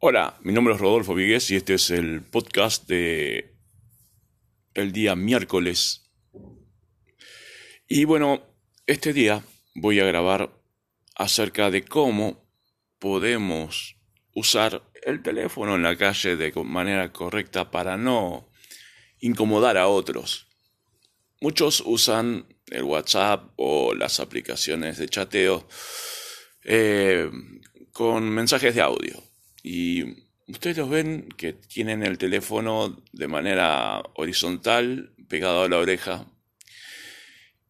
Hola, mi nombre es Rodolfo Vigués y este es el podcast de el día miércoles. Y bueno, este día voy a grabar acerca de cómo podemos usar el teléfono en la calle de manera correcta para no incomodar a otros. Muchos usan el WhatsApp o las aplicaciones de chateo eh, con mensajes de audio y ustedes los ven que tienen el teléfono de manera horizontal, pegado a la oreja,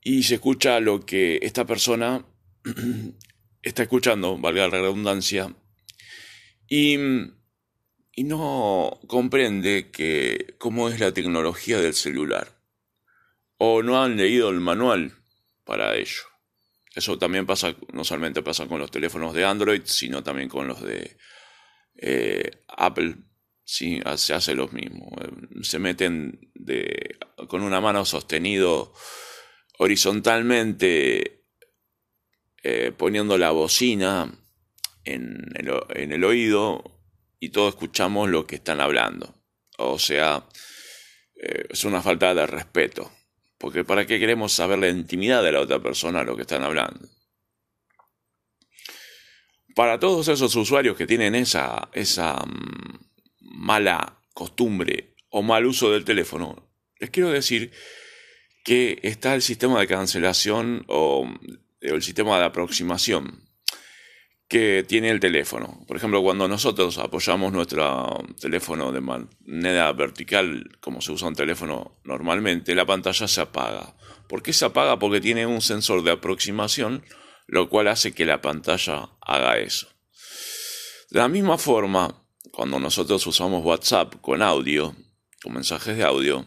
y se escucha lo que esta persona está escuchando, valga la redundancia, y, y no comprende que cómo es la tecnología del celular, o no han leído el manual para ello. Eso también pasa, no solamente pasa con los teléfonos de Android, sino también con los de eh, Apple sí, se hace lo mismo. Se meten con una mano sostenido horizontalmente, eh, poniendo la bocina en el, oído y todos escuchamos lo que están hablando. O sea, eh, es una falta de respeto. Porque ¿para qué queremos saber la intimidad de la otra persona lo que están hablando? Para todos esos usuarios que tienen esa, esa mm, mala costumbre o mal uso del teléfono, les quiero decir que está el sistema de cancelación o el sistema de aproximación que tiene el teléfono. Por ejemplo, cuando nosotros apoyamos nuestro teléfono de manera vertical, como se usa un teléfono normalmente, la pantalla se apaga. ¿Por qué se apaga? Porque tiene un sensor de aproximación lo cual hace que la pantalla haga eso. De la misma forma, cuando nosotros usamos WhatsApp con audio, con mensajes de audio,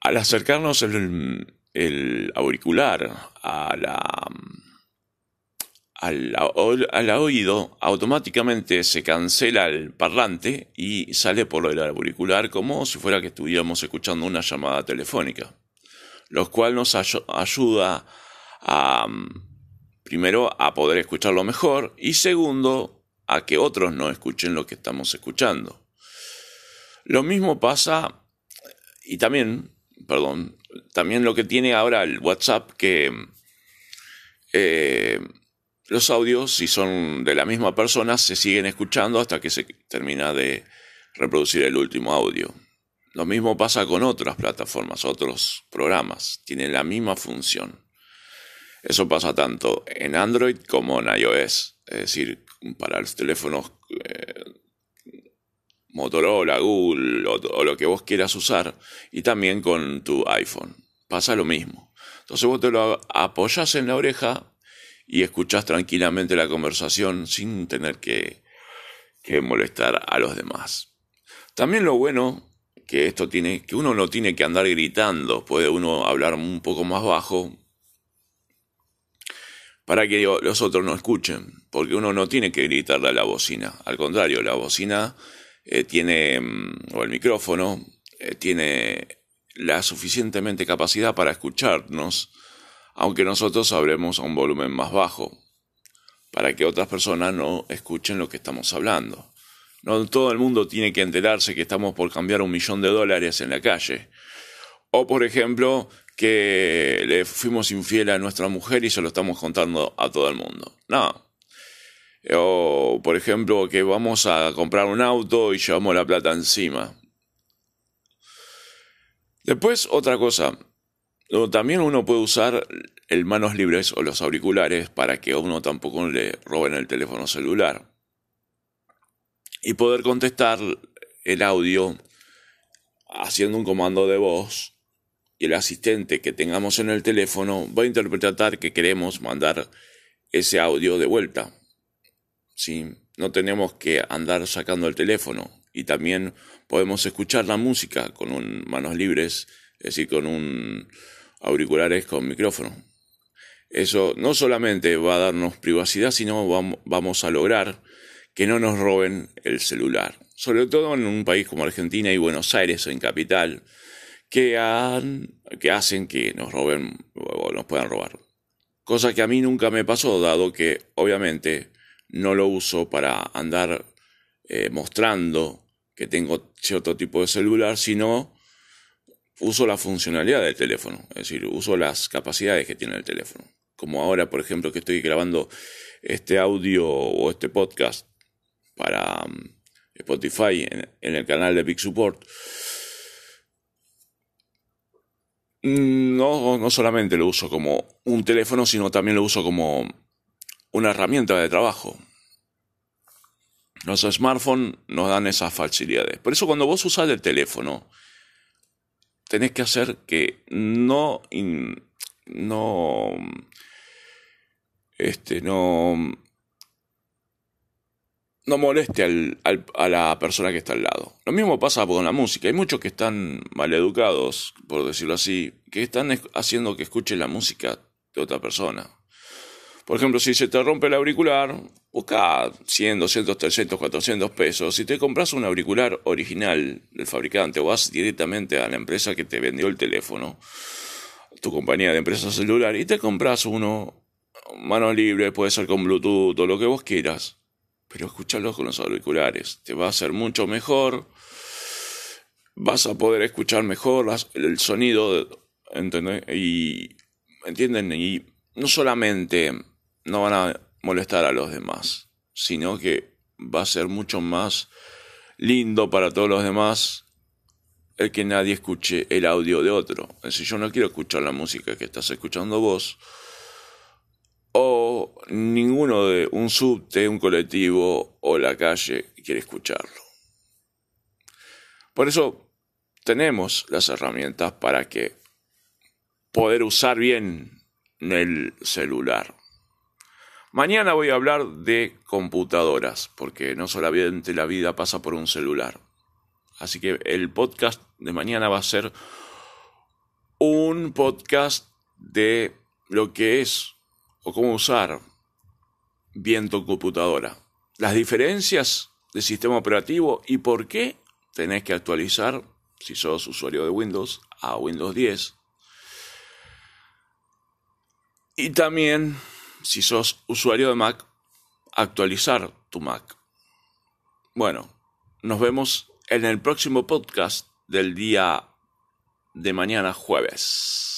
al acercarnos el, auricular a la, al, oído, automáticamente se cancela el parlante y sale por el auricular como si fuera que estuviéramos escuchando una llamada telefónica, lo cual nos ayuda a, primero, a poder escucharlo mejor y segundo, a que otros no escuchen lo que estamos escuchando. Lo mismo pasa, y también, perdón, también lo que tiene ahora el WhatsApp, que eh, los audios, si son de la misma persona, se siguen escuchando hasta que se termina de reproducir el último audio. Lo mismo pasa con otras plataformas, otros programas, tienen la misma función. Eso pasa tanto en Android como en iOS, es decir, para los teléfonos eh, Motorola, Google o, lo que vos quieras usar, y también con tu iPhone. Pasa lo mismo. Entonces vos te lo apoyas en la oreja y escuchás tranquilamente la conversación sin tener que, que molestar a los demás. También lo bueno que esto tiene, que uno no tiene que andar gritando, puede uno hablar un poco más bajo para que los otros no escuchen, porque uno no tiene que gritarle a la bocina, al contrario, la bocina eh, tiene, mm, o el micrófono, eh, tiene la suficientemente capacidad para escucharnos, aunque nosotros hablemos a un volumen más bajo, para que otras personas no escuchen lo que estamos hablando. No todo el mundo tiene que enterarse que estamos por cambiar un millón de dólares en la calle. O, por ejemplo, que le fuimos infiel a nuestra mujer y se lo estamos contando a todo el mundo. No. O, por ejemplo, que vamos a comprar un auto y llevamos la plata encima. Después, otra cosa. También uno puede usar el manos libres o los auriculares para que a uno tampoco le roben el teléfono celular. Y poder contestar el audio haciendo un comando de voz y el asistente que tengamos en el teléfono va a interpretar que queremos mandar ese audio de vuelta. ¿Sí? No tenemos que andar sacando el teléfono y también podemos escuchar la música con un, manos libres, es decir, con un auriculares con micrófono. Eso no solamente va a darnos privacidad, sino vamos a lograr que no nos roben el celular. Sobre todo en un país como Argentina y Buenos Aires, en capital, que, han, que hacen que nos roben o nos puedan robar. Cosa que a mí nunca me pasó, dado que obviamente no lo uso para andar eh, mostrando que tengo cierto tipo de celular, sino uso la funcionalidad del teléfono, es decir, uso las capacidades que tiene el teléfono. Como ahora, por ejemplo, que estoy grabando este audio o este podcast para mm, Spotify en, el canal de Big Support. Mm, no, no solamente lo uso como un teléfono, sino también lo uso como una herramienta de trabajo. Los smartphones nos dan esas facilidades. Por eso cuando vos usás el teléfono, tenés que hacer que no, no, este, no, no moleste a la persona que está al lado. Lo mismo pasa con la música. Hay muchos que están maleducados, por decirlo así, que están haciendo que escuchen la música de otra persona. Por ejemplo, si se te rompe el auricular, busca 100, 200, 300, 400 pesos. Si te compras un auricular original del fabricante o vas directamente a la empresa que te vendió el teléfono, tu compañía de empresa celular, y te compras uno, mano libre, puede ser con Bluetooth o lo que vos quieras, pero escúchalo con los auriculares. Te va a ser mucho mejor, vas a poder escuchar mejor el sonido, ¿entendés? Y, ¿entienden? Y no solamente no van a molestar a los demás, sino que va a ser mucho más lindo para todos los demás el que nadie escuche el audio de otro. Es decir, yo no quiero escuchar la música que estás escuchando vos, o ninguno de un subte, un colectivo o la calle quiere escucharlo. Por eso tenemos las herramientas para que poder usar bien el celular. Mañana voy a hablar de computadoras, porque no solamente la vida pasa por un celular. Así que el podcast de mañana va a ser un podcast de lo que es o cómo usar bien tu computadora. Las diferencias del sistema operativo y por qué tenés que actualizar, si sos usuario de Windows, a Windows 10. Y también si sos usuario de Mac, actualizar tu Mac. Bueno, nos vemos en el próximo podcast del día de mañana jueves.